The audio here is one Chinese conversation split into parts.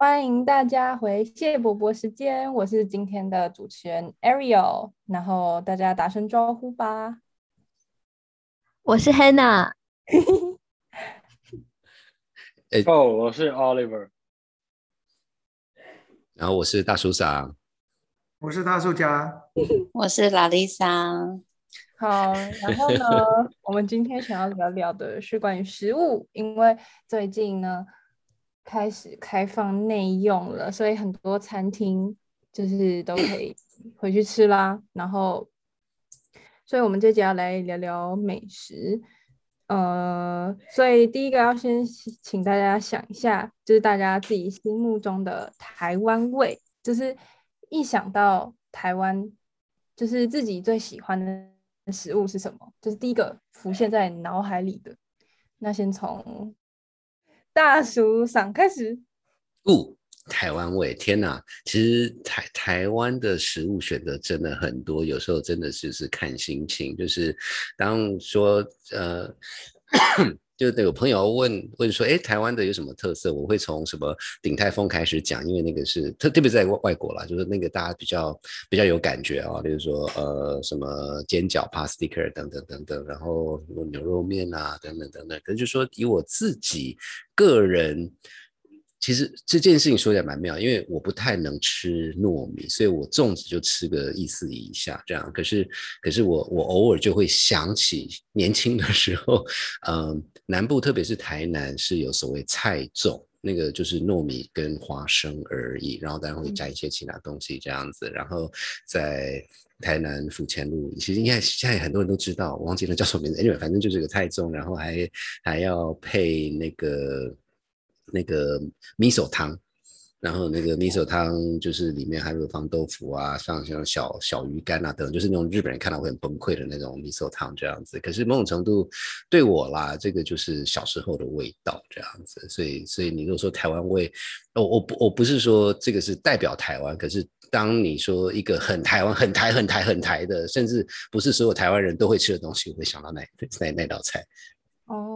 欢迎大家回谢伯伯时间，我是今天的主持人 Ariel，然后大家打声招呼吧。我是 Hannah。哦，我是 Oliver。然后我是大叔长。我是大叔家。我是拉丽莎。好，然后呢，我们今天想要聊聊的是关于食物，因为最近呢开始开放内用了，所以很多餐厅就是都可以 回去吃啦。然后，所以我们这集要来聊聊美食。呃，所以第一个要先请大家想一下，就是大家自己心目中的台湾味，就是一想到台湾，就是自己最喜欢的。食物是什么？就是第一个浮现在脑海里的。那先从大叔上开始。哦，台湾味，天哪！其实台台湾的食物选择真的很多，有时候真的是是看心情。就是当说呃。就有朋友问问说，哎，台湾的有什么特色？我会从什么鼎泰丰开始讲，因为那个是特特别在外外国啦，就是那个大家比较比较有感觉啊，比如说呃什么煎饺、pasticker 等等等等，然后牛肉面啊等等等等。可能就说以我自己个人。其实这件事情说起来蛮妙，因为我不太能吃糯米，所以我粽子就吃个意思一下这样。可是，可是我我偶尔就会想起年轻的时候，嗯，南部特别是台南是有所谓菜粽，那个就是糯米跟花生而已，然后当然会加一些其他东西这样子。然后在台南府前路，其实应该现在很多人都知道，我忘记了叫什么名字，因为反正就是个菜粽，然后还还要配那个。那个米手汤，然后那个米手汤就是里面还有放豆腐啊，像像小小鱼干啊等，就是那种日本人看到会很崩溃的那种米手汤这样子。可是某种程度对我啦，这个就是小时候的味道这样子。所以所以你如果说台湾味，我我不我不是说这个是代表台湾，可是当你说一个很台湾、很台、很台、很台的，甚至不是所有台湾人都会吃的东西，我会想到那那那道菜。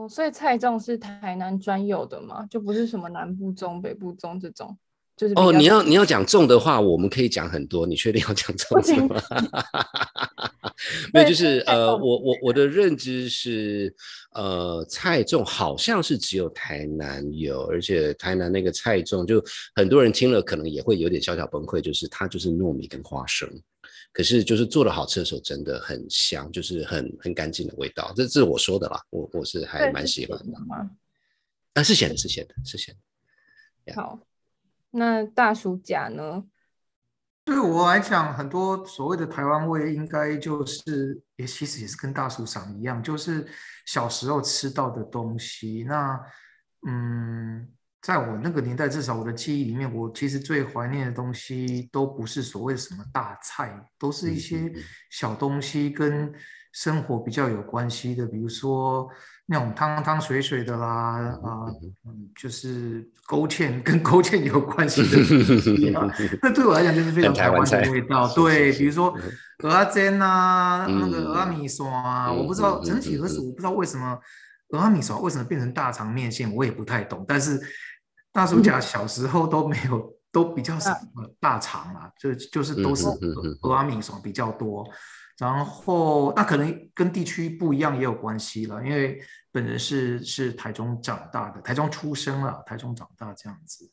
哦，所以菜粽是台南专有的嘛，就不是什么南部粽、北部粽这种，就是哦，你要你要讲粽的话，我们可以讲很多。你确定要讲粽吗？没有，就是呃，我我我的认知是，呃，菜粽好像是只有台南有，而且台南那个菜粽，就很多人听了可能也会有点小小崩溃，就是它就是糯米跟花生。可是就是做的好吃的时候，真的很香，就是很很干净的味道。这这是我说的啦，我我是还蛮喜欢的。啊，是咸的，是咸的，是咸的。好，那大叔甲呢？对我来讲，很多所谓的台湾味，应该就是也其实也是跟大叔长一样，就是小时候吃到的东西。那嗯。在我那个年代，至少我的记忆里面，我其实最怀念的东西都不是所谓什么大菜，都是一些小东西，跟生活比较有关系的，比如说那种汤汤水水的啦，啊，就是勾芡跟勾芡有关系的东西啊。那对我来讲就是非常台湾的味道。对，比如说鹅阿煎啊，那个鹅阿米刷啊，我不知道整体何时，我不知道为什么鹅阿米刷为什么变成大肠面线，我也不太懂，但是。大叔家小时候都没有，都比较少大肠啊，就就是都是俄阿米爽比较多。然后那可能跟地区不一样也有关系了，因为本人是是台中长大的，台中出生了，台中长大这样子。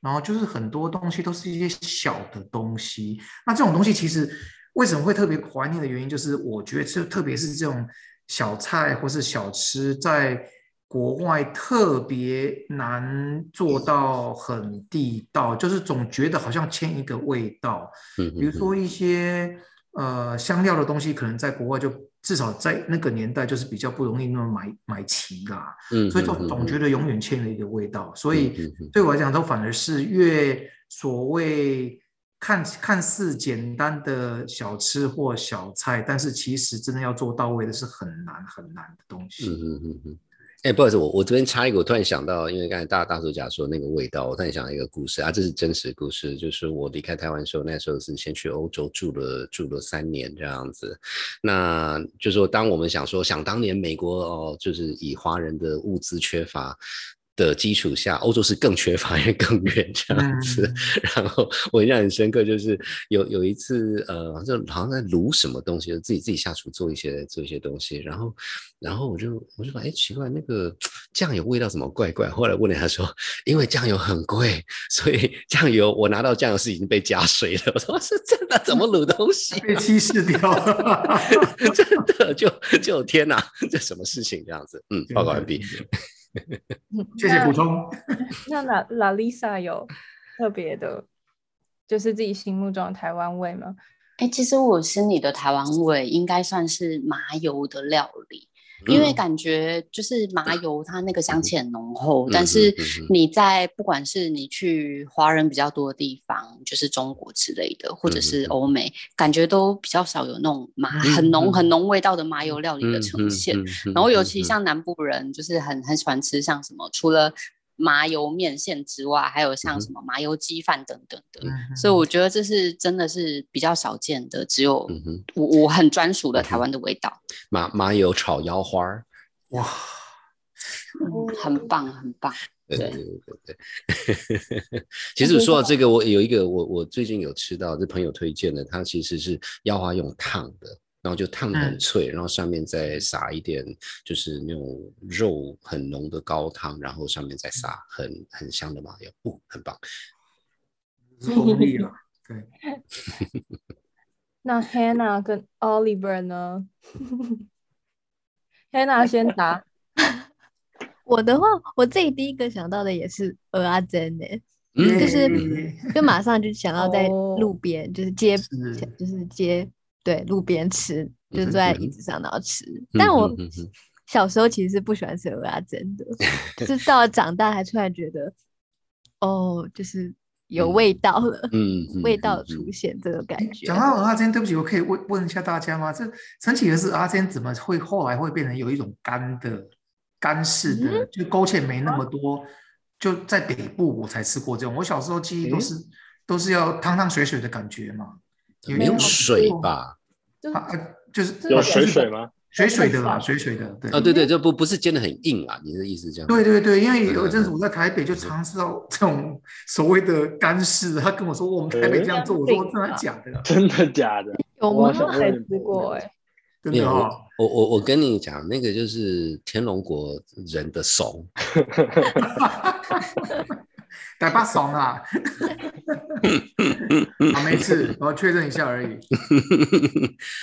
然后就是很多东西都是一些小的东西。那这种东西其实为什么会特别怀念的原因，就是我觉得这特别是这种小菜或是小吃在。国外特别难做到很地道，就是总觉得好像欠一个味道。嗯，比如说一些呃香料的东西，可能在国外就至少在那个年代就是比较不容易那么买买齐啦。嗯，所以就总觉得永远欠了一个味道。所以对我来讲，都反而是越所谓看看似简单的小吃或小菜，但是其实真的要做到位的是很难很难的东西。嗯嗯嗯嗯。哎，不好意思，我我这边插一个，我突然想到，因为刚才大大叔讲说那个味道，我突然想到一个故事啊，这是真实故事，就是我离开台湾时候，那时候是先去欧洲住了住了三年这样子，那就说当我们想说想当年美国哦，就是以华人的物资缺乏。的基础下，欧洲是更缺乏，因为更远这样子。然后我印象很深刻，就是有有一次，呃，就好像在卤什么东西，就自己自己下厨做一些做一些东西。然后，然后我就我就说，哎，奇怪，那个酱油味道怎么怪怪？后来问了他说，因为酱油很贵，所以酱油我拿到酱油是已经被加水了。我说是真的，怎么卤东西 被稀释掉了？真的就就天哪，这什么事情这样子？嗯，报告完毕。谢谢补充。那拉拉丽莎有特别的，就是自己心目中的台湾味吗？哎，其实我心里的台湾味应该算是麻油的料理。因为感觉就是麻油，它那个香气很浓厚，但是你在不管是你去华人比较多的地方，就是中国之类的，或者是欧美，感觉都比较少有那种麻很浓很浓味道的麻油料理的呈现。然后尤其像南部人，就是很很喜欢吃像什么，除了。麻油面线之外，还有像什么麻油鸡饭等等的，所以我觉得这是真的是比较少见的，只有我我很专属的台湾的味道。麻麻油炒腰花儿，哇，很棒很棒。对对对对对。其实说到这个，我有一个我我最近有吃到，是朋友推荐的，它其实是腰花用烫的。然后就烫的很脆，然后上面再撒一点，就是那种肉很浓的高汤，然后上面再撒很很香的麻油，不，很棒。功力了，对。那 Hannah 跟 Oliver 呢？Hannah 先答。我的话，我自己第一个想到的也是鹅阿珍呢，就是就马上就想到在路边，就是街，就是街。对，路边吃，就坐在椅子上然后吃。但我小时候其实是不喜欢吃鹅啊，真的，是到了长大才突然觉得，哦，就是有味道了，嗯，味道出现这个感觉。讲到鹅啊煎，对不起，我可以问问一下大家吗？这神奇的是阿煎怎么会后来会变成有一种干的干式的，就勾芡没那么多？就在北部我才吃过这种，我小时候记忆都是都是要汤汤水水的感觉嘛。没有水吧？啊，就是有水水吗？水水的啦，水水的，对啊，对对，这不不是煎的很硬啊，你的意思这样？对对对，因为有一阵子我在台北就尝试到这种所谓的干式，他跟我说我们台北这样做，我说真的假的？真的假的？有吗？还吃过哎，真的啊！我我我跟你讲，那个就是天龙国人的怂。大把怂啊！好，没事，我确认一下而已。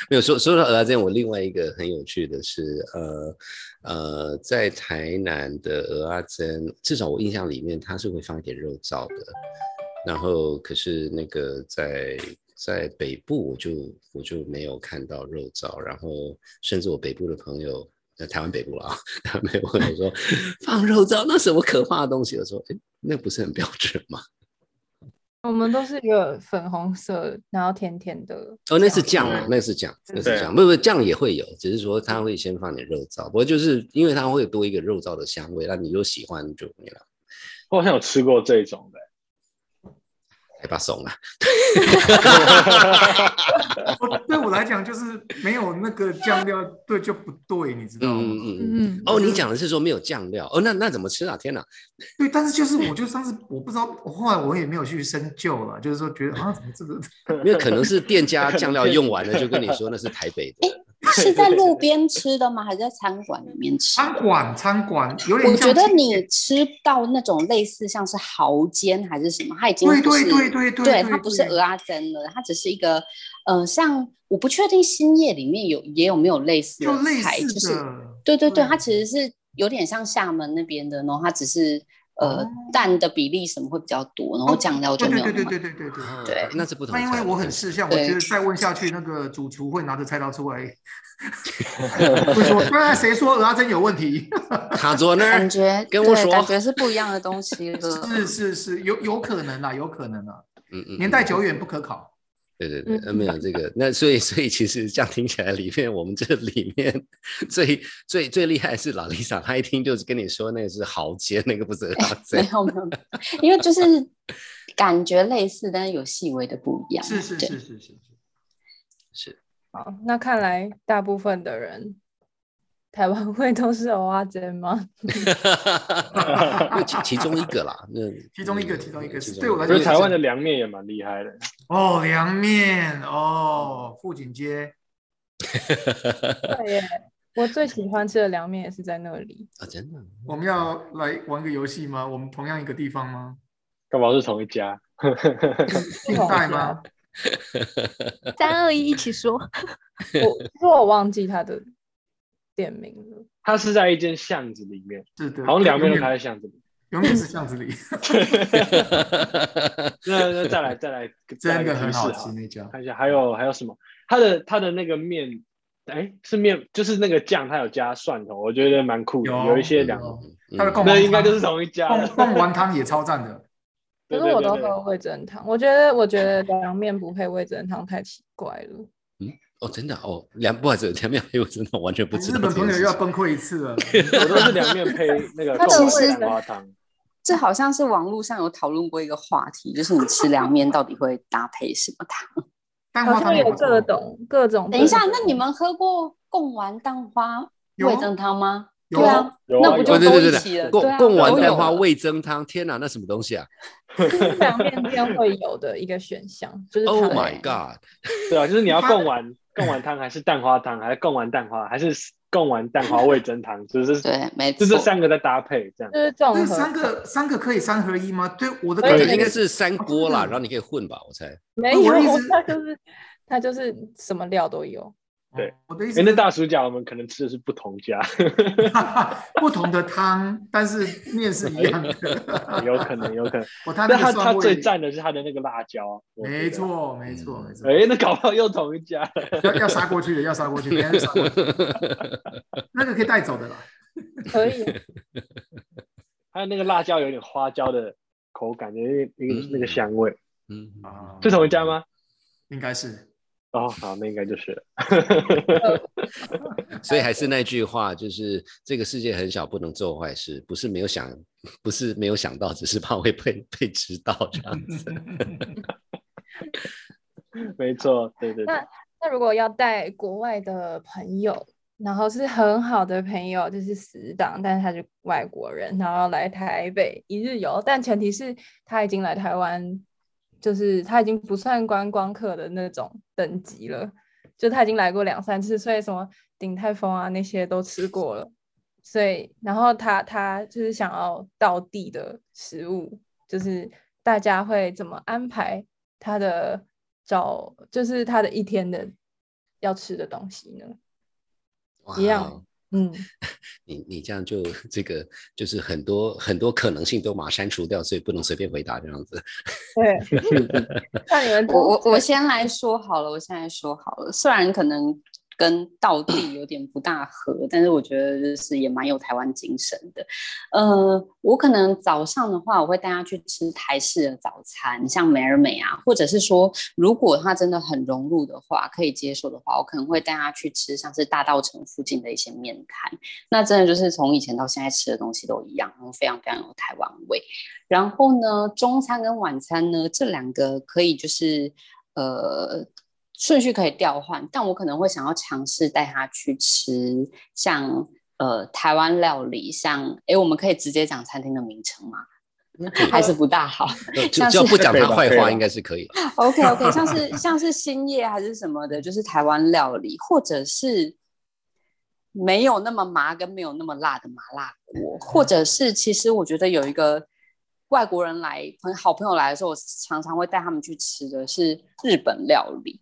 没有说说到鹅煎，我另外一个很有趣的是，呃呃，在台南的鹅阿煎，至少我印象里面，它是会放一点肉燥的。然后，可是那个在在北部，我就我就没有看到肉燥。然后，甚至我北部的朋友。在台湾北部了啊，他没有问我说放肉燥那什么可怕的东西？我说哎，那不是很标准吗？我们都是一个粉红色，然后甜甜的。哦，那是酱啊，那是酱，那是酱。不不，酱也会有，只是说它会先放点肉燥。不过就是因为它会多一个肉燥的香味，那你就喜欢就没了。我好像有吃过这种的。害怕怂啊！对我来讲，就是没有那个酱料，对就不对，你知道吗？嗯嗯嗯。哦，你讲的是说没有酱料哦？那那怎么吃啊？天哪！对，但是就是，我就上次我不知道，我后来我也没有去深究了，就是说觉得啊，怎么这个？因为可能是店家酱料用完了，就跟你说那是台北的。是在路边吃的吗？还是在餐馆里面吃？餐馆，餐馆有点。我觉得你吃到那种类似像是蚝煎还是什么，它已经对对对对对，对它不是鹅阿珍了，它只是一个，呃，像我不确定新叶里面有也有没有类似的菜，就是对对对，它其实是有点像厦门那边的，然后它只是。呃，蛋的比例什么会比较多，然后酱料就没有。对对对对对对对对。那是不同。那因为我很识相，我觉得再问下去，那个主厨会拿着菜刀出来，会说：“ 那谁说鹅阿珍有问题？” 他坐那儿，感觉跟我说，感觉是不一样的东西。是是是，有有可能啊，有可能啊。嗯嗯。年代久远不可考。对对对，呃，没有这个，那所以所以其实这样听起来，里面我们这里面最最最厉害是老丽莎，她一听就是跟你说那个是豪杰，那个不是豪杰，没有没有，因为就是感觉类似，但是有细微的不一样。是是是是是是。好，那看来大部分的人台湾会都是蚵仔煎吗？那 其其中一个啦，那 其中一个，其中一个其中对我来说台湾的凉面也蛮厉害的。哦，凉面哦，富锦街对耶，我最喜欢吃的凉面也是在那里。啊，真的，我们要来玩个游戏吗？我们同样一个地方吗？干嘛是同一家？近代吗？三二一，一起说。我其实我忘记他的店名了。它是在一间巷子里面，是的，好像凉面都开在巷子里。永远是巷子里，那那再来再来，再来真的很好吃那家。看一下还有还有什么？它的它的那个面，哎，是面就是那个酱，它有加蒜头，我觉得蛮酷的。有有一些凉，有嗯它的贡丸那应该就是同一家贡丸汤也超赞的。可对对对对是我都喝味增汤，我觉得我觉得凉面不配味增汤太奇怪了。哦，真的哦，凉 不好意思，凉面我真的完全不知道日本朋友。又要崩溃一次了。我都是凉面配那个它贡其实丸蛋花汤。这好像是网络上有讨论过一个话题，就是你吃凉面到底会搭配什么汤？蛋好像有各种各种。等一下，那你们喝过贡丸蛋花味噌汤吗？有对啊，有啊有那不就都对对对，一起了？贡贡丸蛋花味增汤，天哪，那什么东西啊是凉面店会有的一个选项，就是？Oh my god！对啊，就是你要贡丸贡丸汤，还是蛋花汤，还是贡丸蛋花，还是贡丸蛋花味增汤，就是对，没错就错。这三个在搭配这样。就是这种三个三个可以三合一吗？对，我的感觉应该是三锅啦，然后你可以混吧，我猜。没有，它就是它就是什么料都有。对，哎，我的意思是那大薯饺我们可能吃的是不同家，不同的汤，但是面是一样的。有可能，有可能。哦，它但它那他他最赞的是他的那个辣椒没。错，没错，没错。哎，那搞不好又同一家。要要杀过去的，要杀过去，等一下杀过去。那个可以带走的啦。可以，还有那个辣椒有点花椒的口感，那个那个那个香味，嗯，啊是同一家？吗？应该是。哦，好，那应该就是。所以还是那句话，就是这个世界很小，不能做坏事，不是没有想，不是没有想到，只是怕会被被知道这样子。没错，对对对那。那如果要带国外的朋友，然后是很好的朋友，就是死党，但是他是外国人，然后来台北一日游，但前提是他已经来台湾，就是他已经不算观光客的那种等级了，就他已经来过两三次，所以什么鼎泰丰啊那些都吃过了，所以然后他他就是想要到地的食物，就是大家会怎么安排他的找，就是他的一天的要吃的东西呢？一样哦嗯，你你这样就这个就是很多很多可能性都把它删除掉，所以不能随便回答这样子。对。那你们我我我先来说好了，我现在说好了，虽然可能跟道地有点不大合，但是我觉得就是也蛮有台湾精神的。呃，我可能早上的话，我会带他去吃台式的早餐，像美而美啊，或者是说，如果他真的很融入的话，可以接受的话，我可能会带他去吃像是大道城附近的一些面摊。那真的就是从以前到现在吃的东西都一样，然后非常非常有台湾味。然后呢，中餐跟晚餐呢，这两个可以就是呃顺序可以调换，但我可能会想要尝试带他去吃像呃台湾料理，像哎，我们可以直接讲餐厅的名称吗？还是不大好。只要不讲他坏话，应该是可以的。OK OK，像是像是兴业还是什么的，就是台湾料理，或者是没有那么麻跟没有那么辣的麻辣锅，或者是其实我觉得有一个外国人来朋好朋友来的时候，我常常会带他们去吃的是日本料理，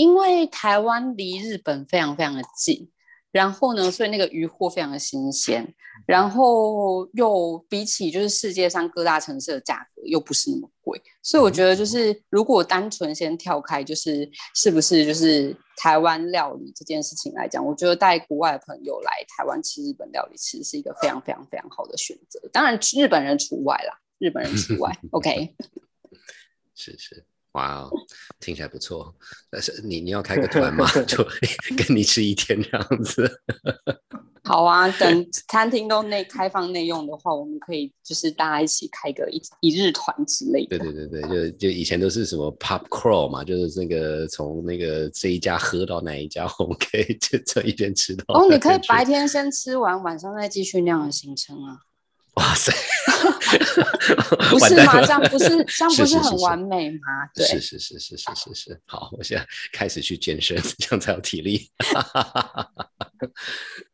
因为台湾离日本非常非常的近。然后呢，所以那个鱼货非常的新鲜，然后又比起就是世界上各大城市的价格又不是那么贵，所以我觉得就是如果单纯先跳开，就是是不是就是台湾料理这件事情来讲，我觉得带国外的朋友来台湾吃日本料理，其实是一个非常非常非常好的选择。当然日本人除外啦，日本人除外。OK，是是，哇哦，听起来不错。但是你你要开个团嘛，就跟你吃一天这样子。好啊，等餐厅都内开放内用的话，我们可以就是大家一起开个一一日团之类的。对对对对，就就以前都是什么 pop crawl 嘛，就是那个从那个这一家喝到哪一家，我们可以就这一边吃到。哦，你可以白天先吃完，晚上再继续那样的行程啊。哇塞，不是吗？这样不是 这样不是很完美吗？对，是是是是是是是。好，我现在 开始去健身，这样才有体力。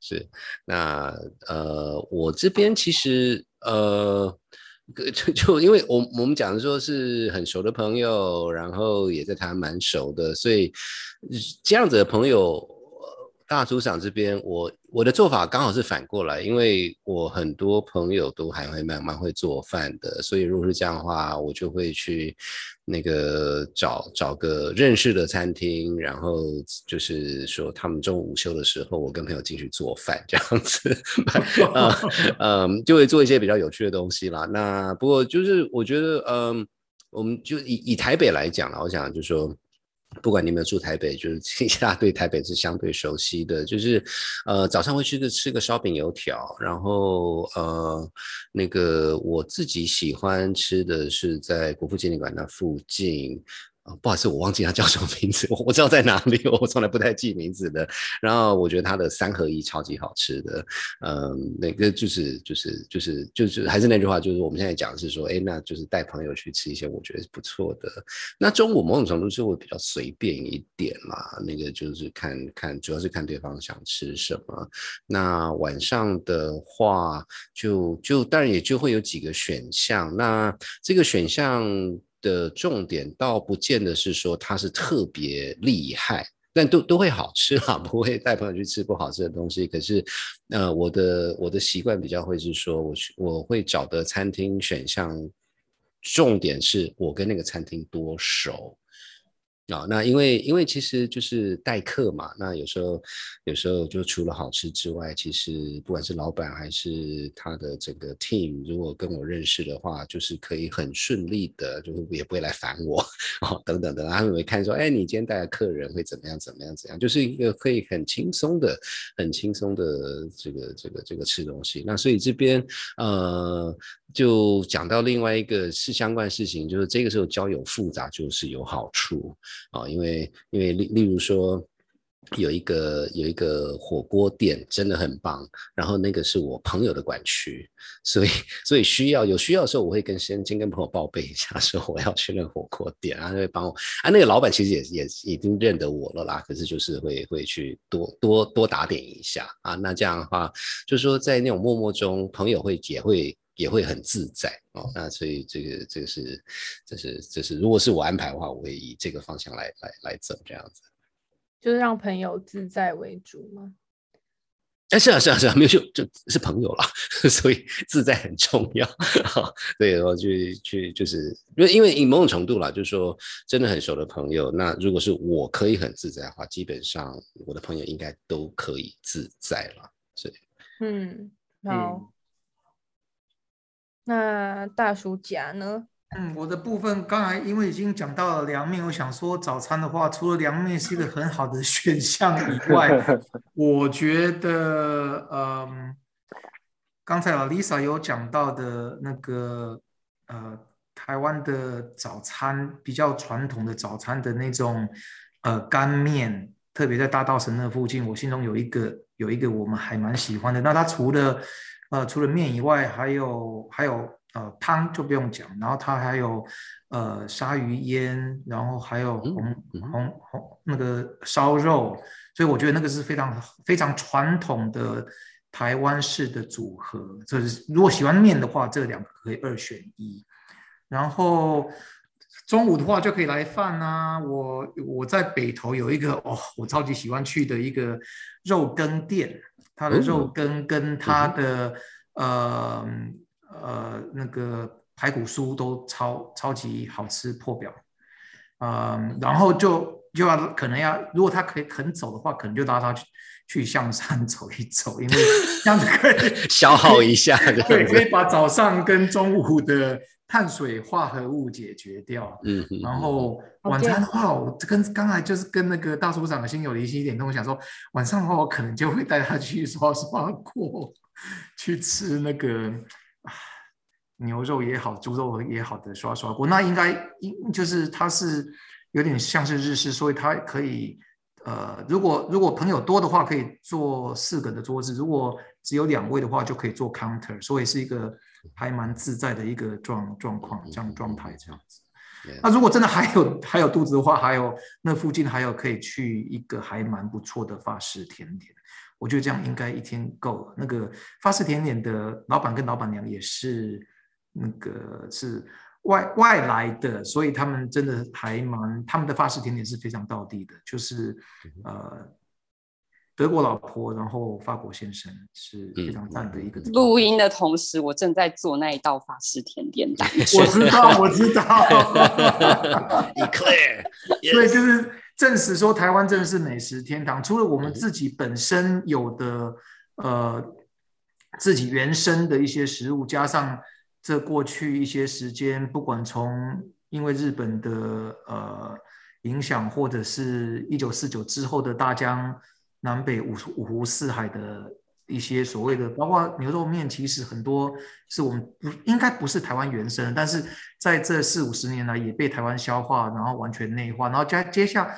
是，那呃，我这边其实呃，就就因为我我们讲的说是很熟的朋友，然后也在台湾蛮熟的，所以这样子的朋友。大组长这边，我我的做法刚好是反过来，因为我很多朋友都还会慢慢会做饭的，所以如果是这样的话，我就会去那个找找个认识的餐厅，然后就是说他们中午午休的时候，我跟朋友进去做饭这样子，啊嗯，就会做一些比较有趣的东西啦。那不过就是我觉得，嗯，我们就以以台北来讲了，我想就是说。不管你有没有住台北，就是其他对台北是相对熟悉的，就是呃早上会去个吃个烧饼油条，然后呃那个我自己喜欢吃的是在国父纪念馆那附近。不好意思，我忘记他叫什么名字。我我知道在哪里，我从来不太记名字的。然后我觉得他的三合一超级好吃的，嗯，那个就是就是就是就是还是那句话，就是我们现在讲的是说，哎，那就是带朋友去吃一些我觉得是不错的。那中午某种程度是会比较随便一点嘛，那个就是看看，主要是看对方想吃什么。那晚上的话，就就当然也就会有几个选项。那这个选项。的重点倒不见得是说它是特别厉害，但都都会好吃哈，不会带朋友去吃不好吃的东西。可是，呃，我的我的习惯比较会是说，我去我会找的餐厅选项，重点是我跟那个餐厅多熟。啊，那因为因为其实就是待客嘛，那有时候有时候就除了好吃之外，其实不管是老板还是他的整个 team，如果跟我认识的话，就是可以很顺利的，就是也不会来烦我哦，等等的，他们会看说，哎，你今天带的客人会怎么样怎么样怎样，就是一个可以很轻松的、很轻松的这个这个这个吃东西。那所以这边呃，就讲到另外一个是相关事情，就是这个时候交友复杂就是有好处。啊，因为因为例例如说，有一个有一个火锅店真的很棒，然后那个是我朋友的管区，所以所以需要有需要的时候，我会跟先先跟朋友报备一下，说我要去那个火锅店，然后会帮我啊。那个老板其实也也已经认得我了啦，可是就是会会去多多多打点一下啊。那这样的话，就是说在那种默默中，朋友会也会。也会很自在哦，那所以这个这个是，这是这是，如果是我安排的话，我会以这个方向来来来走，这样子，就是让朋友自在为主吗？哎，是啊是啊是啊，没有就就是朋友啦，所以自在很重要。对，然后去去就是，因为因为以某种程度啦，就是说真的很熟的朋友，那如果是我可以很自在的话，基本上我的朋友应该都可以自在了。所以，嗯，好。那大叔甲呢？嗯，我的部分刚才因为已经讲到了凉面，我想说早餐的话，除了凉面是一个很好的选项以外，我觉得，嗯，刚才啊 Lisa 有讲到的那个，呃，台湾的早餐比较传统的早餐的那种，呃，干面，特别在大道神那附近，我心中有一个有一个我们还蛮喜欢的。那它除了呃，除了面以外，还有还有呃汤就不用讲，然后它还有呃鲨鱼烟，然后还有红红红那个烧肉，所以我觉得那个是非常非常传统的台湾式的组合。就是如果喜欢面的话，这两个可以二选一。然后中午的话就可以来饭啊，我我在北投有一个哦，我超级喜欢去的一个肉羹店。它的肉羹跟它的呃呃那个排骨酥都超超级好吃破表，嗯，然后就就要可能要如果他可以肯走的话，可能就拉他去去象山 走一走，因为这样子可以消耗一下，对，可以把早上跟中午的碳水化合物解决掉。嗯，然后晚餐的话，我跟刚才就是跟那个大叔长的心有灵犀一点通，我想说晚上的话，我可能就会带他去刷刷锅，去吃那个牛肉也好，猪肉也好的刷刷锅。那应该应就是它是有点像是日式，所以它可以。呃，如果如果朋友多的话，可以做四个的桌子；如果只有两位的话，就可以做 counter，所以是一个还蛮自在的一个状状况，这样状态这样子。那如果真的还有还有肚子的话，还有那附近还有可以去一个还蛮不错的法式甜点，我觉得这样应该一天够了。那个法式甜点的老板跟老板娘也是那个是。外外来的，所以他们真的还蛮，他们的法式甜点是非常道地的，就是呃，德国老婆，然后法国先生是非常赞的一个。录音的同时，我正在做那一道法式甜点 蛋。我知道，我知道。Eclair，所以就是证实说，台湾真的是美食天堂。除了我们自己本身有的呃自己原生的一些食物，加上。这过去一些时间，不管从因为日本的呃影响，或者是一九四九之后的大江南北五湖四海的一些所谓的，包括牛肉面，其实很多是我们不应该不是台湾原生，但是在这四五十年来也被台湾消化，然后完全内化，然后加接下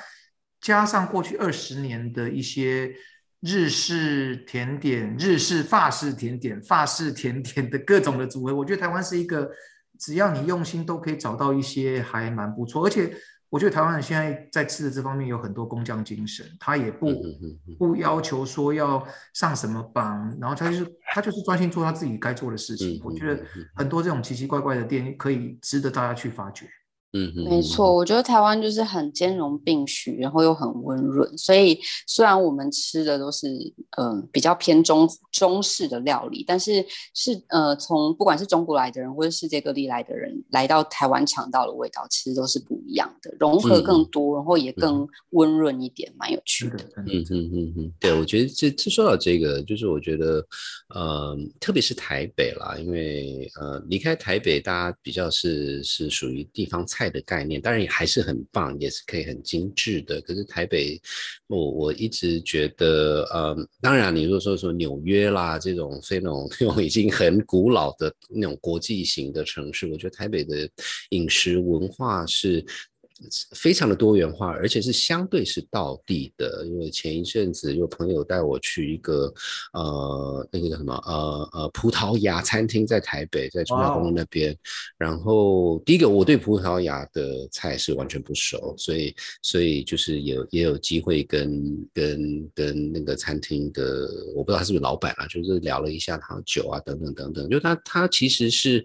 加上过去二十年的一些。日式甜点、日式法式甜点、法式甜点的各种的组合，我觉得台湾是一个，只要你用心都可以找到一些还蛮不错。而且我觉得台湾人现在在吃的这方面有很多工匠精神，他也不不要求说要上什么榜，然后他就是他就是专心做他自己该做的事情。我觉得很多这种奇奇怪怪的店可以值得大家去发掘。嗯，没错，我觉得台湾就是很兼容并蓄，然后又很温润，所以虽然我们吃的都是嗯比较偏中中式的料理，但是是呃从不管是中国来的人或者世界各地来的人来到台湾尝到的味道，其实都是不一样的，融合更多，然后也更温润一点，蛮有趣的。嗯嗯嗯嗯，对，我觉得这这说到这个，就是我觉得呃特别是台北啦，因为呃离开台北，大家比较是是属于地方菜。菜的概念当然也还是很棒，也是可以很精致的。可是台北，我我一直觉得，呃，当然你如果说说纽约啦这种非那种 那种已经很古老的那种国际型的城市，我觉得台北的饮食文化是。非常的多元化，而且是相对是到地的。因为前一阵子有朋友带我去一个呃那个叫什么呃呃葡萄牙餐厅，在台北，在中华公路那边。然后第一个我对葡萄牙的菜是完全不熟，所以所以就是有也有机会跟跟跟那个餐厅的我不知道他是不是老板啊，就是聊了一下他酒啊等等等等，就他他其实是。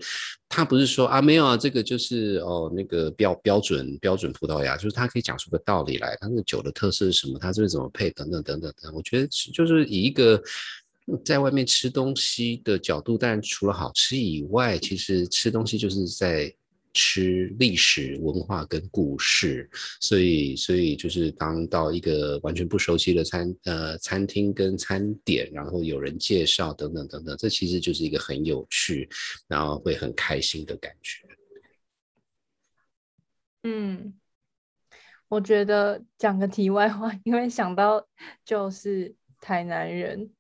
他不是说啊没有啊，这个就是哦那个标标准标准葡萄牙，就是他可以讲出个道理来，他那个酒的特色是什么，他这个怎么配等等等等等。我觉得就是以一个在外面吃东西的角度，但除了好吃以外，其实吃东西就是在。吃历史文化跟故事，所以所以就是当到一个完全不熟悉的餐呃餐厅跟餐点，然后有人介绍等等等等，这其实就是一个很有趣，然后会很开心的感觉。嗯，我觉得讲个题外话，因为想到就是台南人，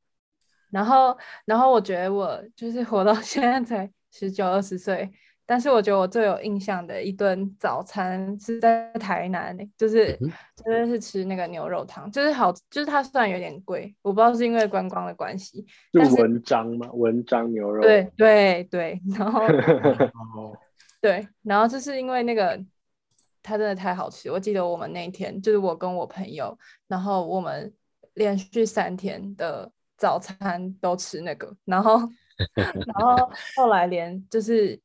然后然后我觉得我就是活到现在才十九二十岁。但是我觉得我最有印象的一顿早餐是在台南，就是真的是吃那个牛肉汤，就是好，就是它虽然有点贵，我不知道是因为观光的关系，是文章嘛？文章牛肉？对对对，然后 对，然后就是因为那个它真的太好吃，我记得我们那天就是我跟我朋友，然后我们连续三天的早餐都吃那个，然后 然后后来连就是。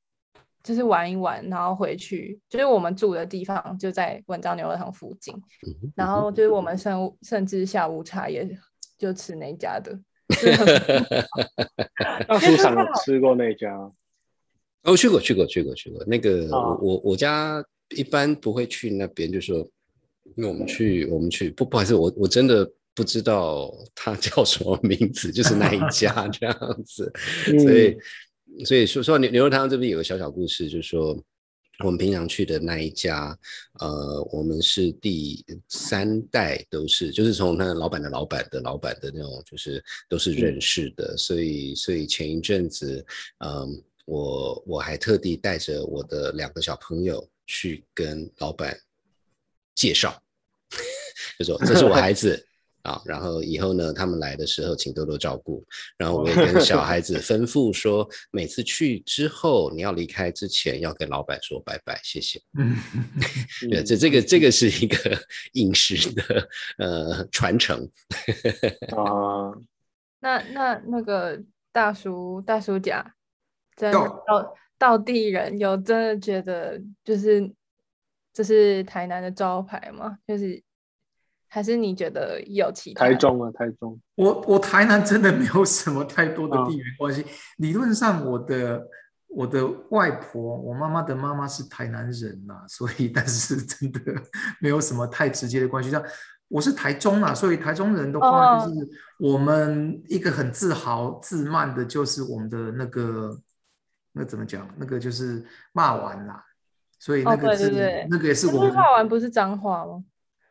就是玩一玩，然后回去，就是我们住的地方就在文章牛肉汤附近，然后就是我们甚甚至下午茶也就吃那家的。大叔想吃过那家？我去过，去过，去过，去过。那个我我家一般不会去那边，就是说因为我们去我们去不不好意思，我我真的不知道它 叫什么名字，就是那一家 这样子，所以。所以说说牛牛肉汤这边有个小小故事，就是说我们平常去的那一家，呃，我们是第三代都是，就是从那老板的老板的老板的那种，就是都是认识的，所以所以前一阵子，嗯，我我还特地带着我的两个小朋友去跟老板介绍，就说这是我孩子。啊，然后以后呢，他们来的时候请多多照顾。然后我也跟小孩子吩咐说，每次去之后，你要离开之前要跟老板说拜拜，谢谢。嗯，对，这这个这个是一个 饮食的呃传承。啊，那那那个大叔大叔家，真到到地人有真的觉得就是这是台南的招牌吗？就是。还是你觉得有其他？台中啊，台中。我我台南真的没有什么太多的地缘关系。理论上，我的我的外婆，我妈妈的妈妈是台南人呐，所以 但是真的没有什么太直接的关系。像我是台中啊，所以台中人的话，就是我们一个很自豪自慢的，就是我们的那个那怎么讲？那个就是骂完啦。所以那个是那个也是我们骂完不是脏话吗？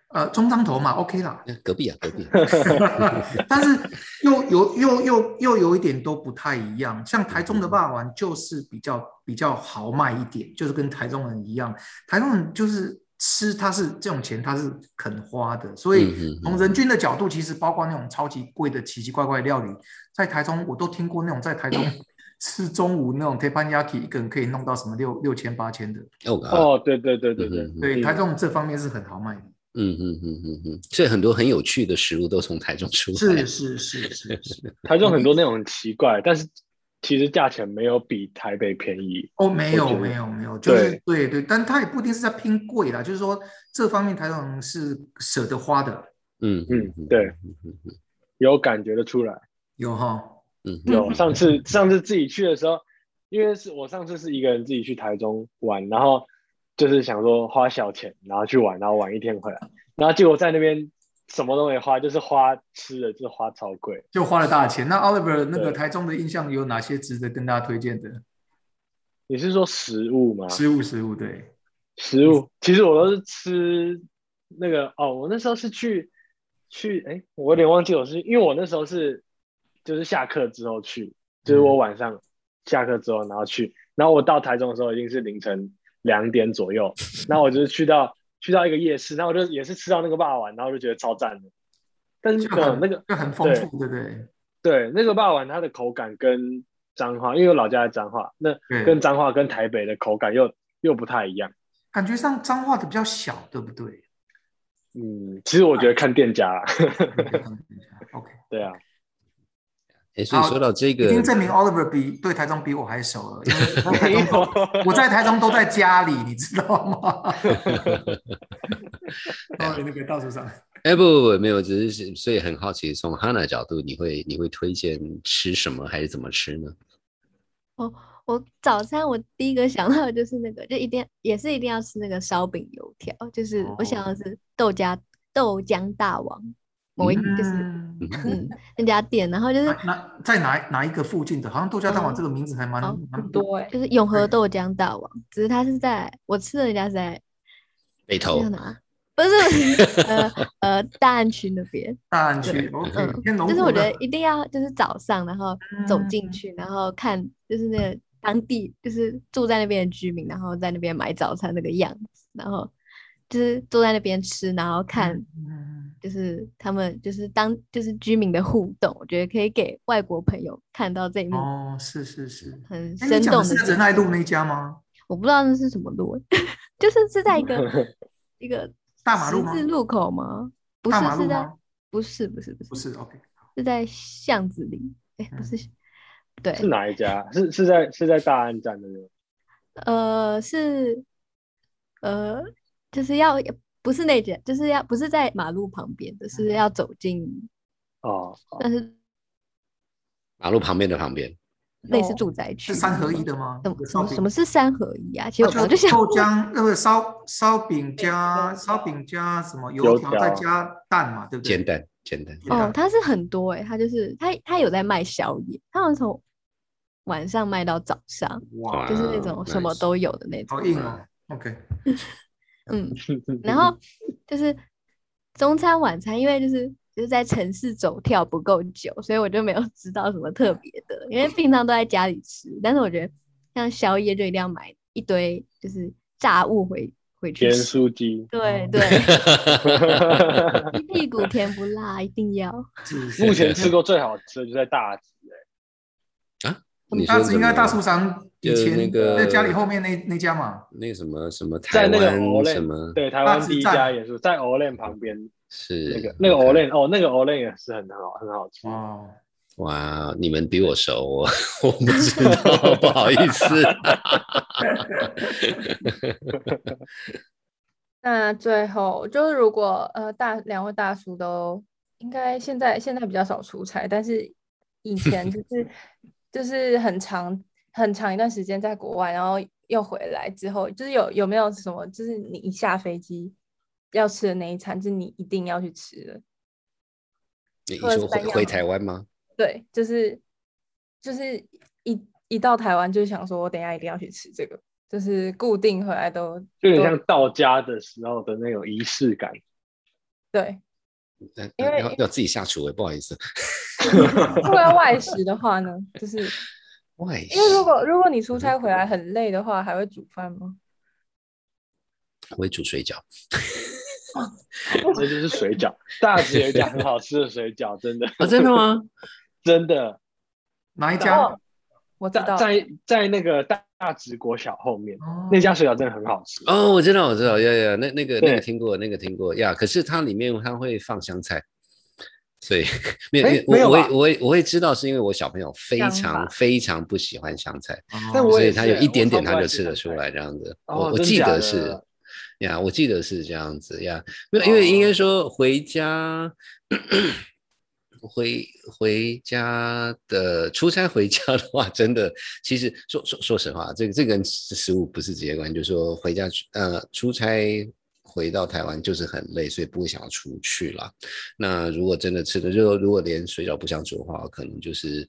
呃，中张头嘛，OK 啦。隔壁啊，隔壁。但是又有又又又有一点都不太一样，像台中的霸王就是比较比较豪迈一点，就是跟台中人一样。台中人就是吃，他是这种钱他是肯花的，所以从人均的角度，其实包括那种超级贵的奇奇怪怪料理，在台中我都听过那种在台中 吃中午那种 teppanyaki 一个人可以弄到什么六六千八千的。哦，对对对对对对，台中这方面是很豪迈的。嗯嗯嗯嗯嗯，所以很多很有趣的食物都从台中出来。是是是是是，台中很多那种很奇怪，但是其实价钱没有比台北便宜。哦，没有没有没有，就是对对，但它也不一定是在拼贵啦，就是说这方面台中人是舍得花的。嗯嗯，对，有感觉得出来。有哈，嗯，有。上次上次自己去的时候，因为是我上次是一个人自己去台中玩，然后。就是想说花小钱，然后去玩，然后玩一天回来，然后结果在那边什么都没花，就是花吃的，就是花超贵，就花了大钱。那 Oliver 那个台中的印象有哪些值得跟大家推荐的？你是说食物吗？食物，食物，对，食物。其实我都是吃那个哦，我那时候是去去，哎，我有点忘记我是，因为我那时候是就是下课之后去，就是我晚上下课之后然后去，然后我到台中的时候已经是凌晨。两点左右，那我就是去到去到一个夜市，然后我就也是吃到那个霸王，然后就觉得超赞的。但是那个那个就很丰富，对不对？对，那个霸王它的口感跟彰化，因为我老家在彰化，那跟彰化跟台北的口感又又不太一样。感觉上彰化的比较小，对不对？嗯，其实我觉得看店家。OK，对啊。哎，所以说到这个，已经证明 Oliver 比对台中比我还熟了，因为 台中我在台中都在家里，你知道吗？哦，那个道士上。哎，不不不，没有，只是所以很好奇，从 Hanna 角度，你会你会推荐吃什么，还是怎么吃呢？哦，我早餐我第一个想到的就是那个，就一定也是一定要吃那个烧饼油条，就是我想的是豆浆豆浆大王。我就是嗯那家店，然后就是哪在哪哪一个附近的？好像豆浆大王这个名字还蛮蛮多哎，就是永和豆浆大王，只是他是在我吃的那家是在北投哪？不是呃呃大安区那边。大安区，嗯，就是我觉得一定要就是早上，然后走进去，然后看就是那个当地就是住在那边的居民，然后在那边买早餐那个样子，然后就是坐在那边吃，然后看。就是他们就是当就是居民的互动，我觉得可以给外国朋友看到这一幕哦，是是是，很生动的。仁爱路那家吗？我不知道那是什么路，就是是在一个 一个大马路十字路口吗？不是是在不是不是不是不是 OK，是在巷子里，哎不是，对，是哪一家？是是在是在大安站的那个？呃是呃就是要。不是那间，就是要不是在马路旁边的，是要走进哦，但是马路旁边的旁边，类似住宅区，是三合一的吗？什么什么是三合一啊？其实我就想豆浆那个烧烧饼加烧饼加什么油条再加蛋嘛，对不对？煎蛋煎蛋哦，它是很多哎，它就是它它有在卖宵夜，它好像从晚上卖到早上，哇，就是那种什么都有的那种。好硬哦。OK，嗯，然后 就是中餐晚餐，因为就是就是在城市走跳不够久，所以我就没有知道什么特别的，因为平常都在家里吃。但是我觉得像宵夜就一定要买一堆就是炸物回回去盐吃。酥鸡，对对，一屁股甜不辣，一定要。目前吃过最好吃的就在大吉，你说应该大树上以前那个在家里后面那那家嘛，那什么什么台湾什么对，台湾第一家也是，在 Olen 旁边是那个那个 OK Olen 哦，那个 Olen 也是很好很好吃。哦，哇，你们比我熟，我我不知道，不好意思。那最后就是，如果呃大两位大叔都应该现在现在比较少出差，但是以前就是就是很长很长一段时间在国外，然后又回来之后，就是有有没有什么，就是你一下飞机要吃的那一餐，就是你一定要去吃的？你说回回台湾吗？对，就是就是一一到台湾就想说，我等一下一定要去吃这个，就是固定回来都都就有点像到家的时候的那种仪式感。对。呃因为要要自己下厨，不好意思。如果要外食的话呢，就是 外食因为如果如果你出差回来很累的话，还会煮饭吗？我会煮水饺，这就是水饺，大直有一家很好吃的水饺，真的啊，真的吗？真的哪一家？哦，我知道，在在在那个大大直国小后面哦那家水饺真的很好吃。哦，我知道，我知道，呀呀，那那个那个对听过，那个听过呀。可是它里面它会放香菜，所以没有，我我我会我会知道，是因为我小朋友非常非常不喜欢香菜，但我所以他有一点点他就吃得出来这样子。哦我我记得是呀，我记得是这样子呀。没有，因为应该哦说回家。回回家的出差回家的话，真的，其实说说说实话，这个这个跟食物不是直接关系，就是说回家呃出差回到台湾就是很累，所以不会想要出去啦。那如果真的吃的，就如果连水饺不想煮的话，可能就是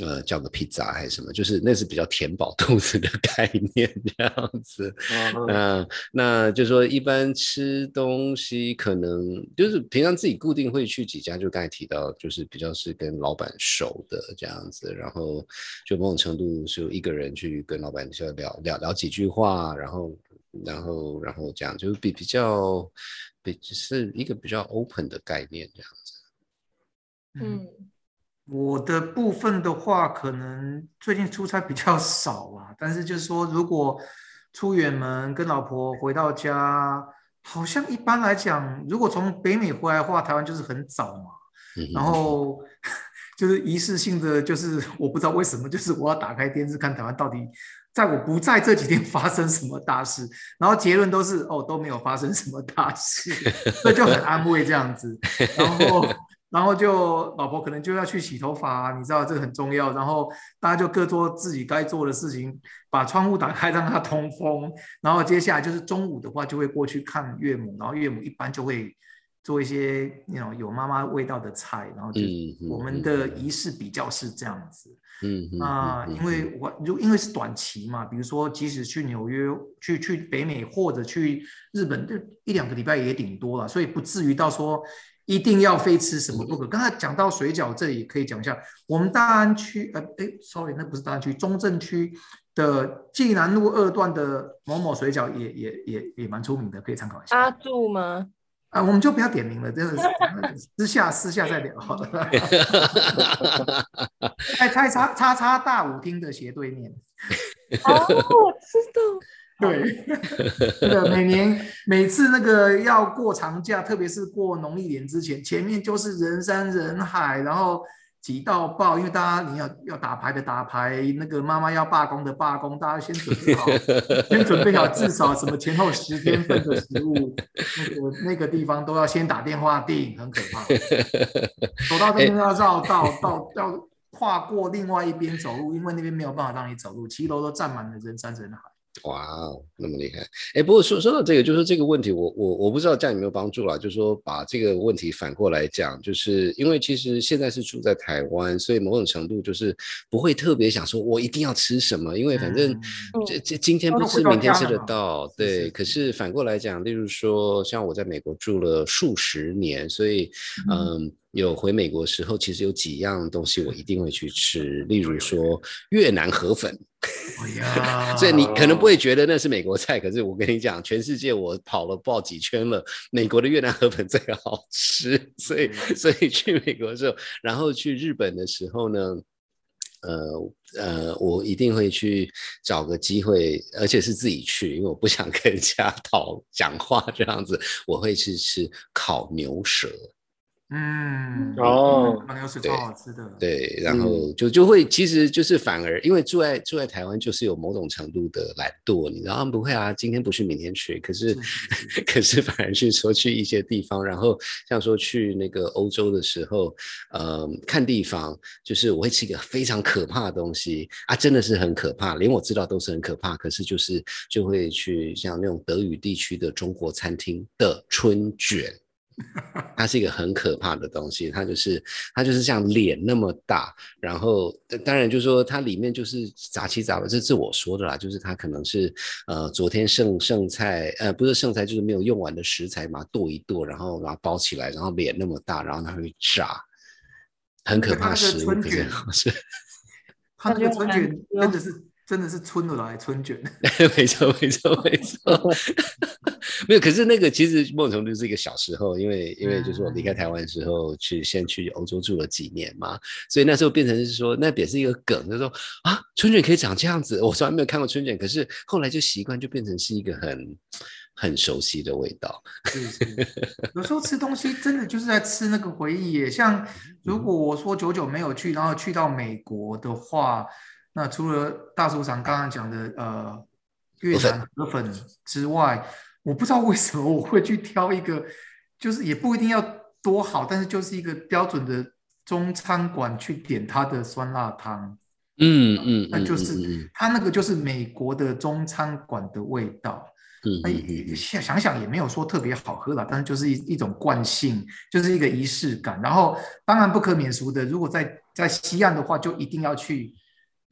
呃叫个披萨还是什么，就是那是比较填饱肚子的概念 这样子。嗯那那就说一般吃东西可能就是平常自己固定会去几家，就刚才提到，就是比较是跟老板熟的这样子，然后就某种程度是一个人去跟老板就聊聊聊几句话，然后然后然后这样就是比比较比是一个比较 open 的概念这样子。嗯，我的部分的话，可能最近出差比较少啊，但是就是说，如果出远门跟老婆回到家，好像一般来讲，如果从北美回来的话，台湾就是很早嘛，嗯然后 就是仪式性的，就是我不知道为什么，就是我要打开电视看台湾到底在我不在这几天发生什么大事，然后结论都是哦都没有发生什么大事，所以就很安慰这样子，然后。然后就老婆可能就要去洗头发、你知道这个很重要。然后大家就各做自己该做的事情，把窗户打开让它通风。然后接下来就是中午的话，就会过去看岳母，然后岳母一般就会做一些那种有妈妈味道的菜。然后就我们的仪式比较是这样子嗯因为我就因为是短期嘛，比如说即使去纽约、去去北美或者去日本，就一两个礼拜也顶多了，所以不至于到说。一定要非吃什么不可。刚才讲到水饺，这里可以讲一下，我们大安区，呃，哎，sorry，那不是大安区，中正区的济南路二段的某某水饺也也也也蛮出名的，可以参考一下。阿柱吗？啊，我们就不要点名了，真的是私下私下再聊好了。在叉叉叉叉大舞厅的斜对面。哦，我 知道。对，那个每年每次那个要过长假，特别是过农历年之前，前面就是人山人海，然后挤到爆，因为大家你要要打牌的打牌，那个妈妈要罢工的罢工，大家先准备好，先准备好至少什么前后十天份的食物，那个那个地方都要先打电话订，很可怕。走到这边要绕道，到要跨过另外一边走路，因为那边没有办法让你走路，骑楼都站满了人山人海。哇哦，那么厉害！哎，不过说说到这个，就是这个问题，我我我不知道这样有没有帮助啦。就是说把这个问题反过来讲，就是因为其实现在是住在台湾，所以某种程度就是不会特别想说我一定要吃什么，因为反正这这今天不吃，明天吃得到。对，可是反过来讲，例如说像我在美国住了数十年，所以嗯。有回美国时候，其实有几样东西我一定会去吃，例如说越南河粉。所以你可能不会觉得那是美国菜，可是我跟你讲，全世界我跑了不知道几圈了，美国的越南河粉最好吃。所以，所以去美国的时候，然后去日本的时候呢，呃呃，我一定会去找个机会，而且是自己去，因为我不想跟人家 讨讲话这样子，我会去吃烤牛舌。嗯哦，那个是超好吃的。对，然后就就会，其实就是反而，因为住在住在台湾，就是有某种程度的懒惰，你知道吗？不会啊，今天不去，明天去。可是 可是反而去说去一些地方，然后像说去那个欧洲的时候，呃，看地方，就是我会吃一个非常可怕的东西啊，真的是很可怕，连我知道都是很可怕。可是就是就会去像那种德语地区的中国餐厅的春卷。它是一个很可怕的东西，它就是它就是像脸那么大，然后当然就是说它里面就是杂七杂八，这是我说的啦，就是它可能是呃昨天剩剩菜，呃不是剩菜就是没有用完的食材嘛，剁一剁，然后把它包起来，然后脸那么大，然后它会炸，很可怕食物，是，它那个春卷真的是。真的是春的来春卷，没错没错没错，没有。可是那个其实梦从就是一个小时候，因为因为就是我离开台湾的时候去先去欧洲住了几年嘛，所以那时候变成是说那也是一个梗，就说啊春卷可以长这样子，我从来没有看过春卷，可是后来就习惯就变成是一个很很熟悉的味道。有时候吃东西真的就是在吃那个回忆耶，像如果我说久久没有去，然后去到美国的话。那除了大叔长刚刚讲的呃越南河粉之外，我不知道为什么我会去挑一个，就是也不一定要多好，但是就是一个标准的中餐馆去点它的酸辣汤。嗯嗯，那就是它那个就是美国的中餐馆的味道。嗯，哎，想想想也没有说特别好喝了，但是就是一一种惯性，就是一个仪式感。然后当然不可免俗的，如果在在西岸的话，就一定要去。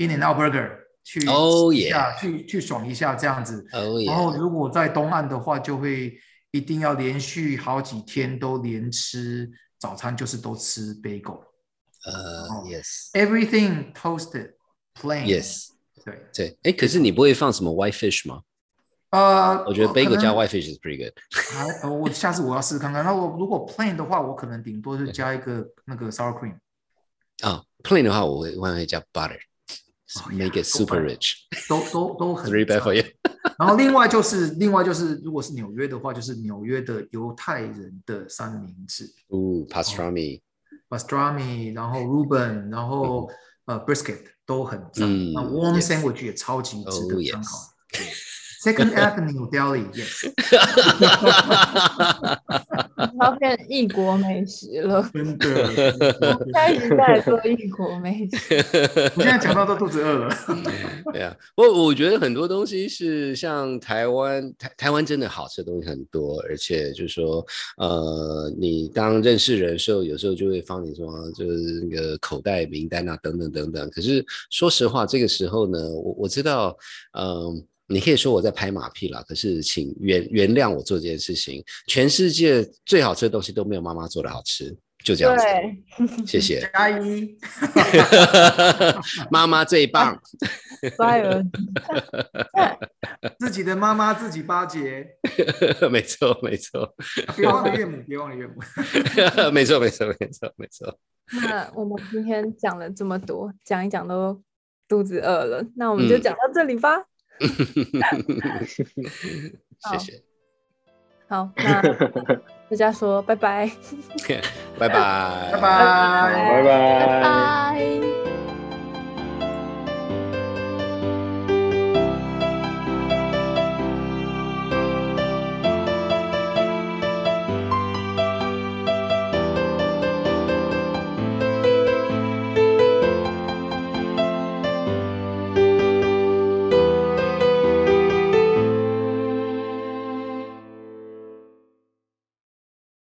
In and Out Burger 去一下，去去爽一下这样子。然后如果在东岸的话，就会一定要连续好几天都连吃早餐，就是都吃 bagel。呃，Yes。Everything toasted plain。Yes。对对。哎，可是你不会放什么 white fish 吗？呃，我觉得 bagel 加 white fish is pretty good。还，我下次我要试试看看。那我如果 plain 的话，我可能顶多是加一个那个 sour cream。啊，plain 的话，我会我会加 butter。Make it super rich，都都都很。Three bad for you。然后另外就是另外就是，如果是纽约的话，就是纽约的犹太人的三明治。哦，pastrami，pastrami，然后 Reuben，然后呃 brisket 都很赞。那 warm sandwich 也超级值得参考。Second Avenue Deli，yes。要变异国美食了，真的。开始在做异国美食。我现在讲到都肚子饿了。对啊，我我觉得很多东西是像台湾，台台湾真的好吃的东西很多，而且就是说，呃，你当认识人的时候，有时候就会放你说就是那个口袋名单啊，等等等等。可是说实话，这个时候呢，我我知道，嗯。你可以说我在拍马屁了，可是请原原谅我做这件事情。全世界最好吃的东西都没有妈妈做的好吃，就这样子。谢谢。阿姨，妈妈最棒。自己的妈妈自己巴结。没错，没错。别忘了岳母，别忘了岳母。没错，没错，没错，没错。那我们今天讲了这么多，讲一讲都肚子饿了，那我们就讲到这里吧。谢谢。好，那大家说拜拜。拜拜，拜拜，拜拜。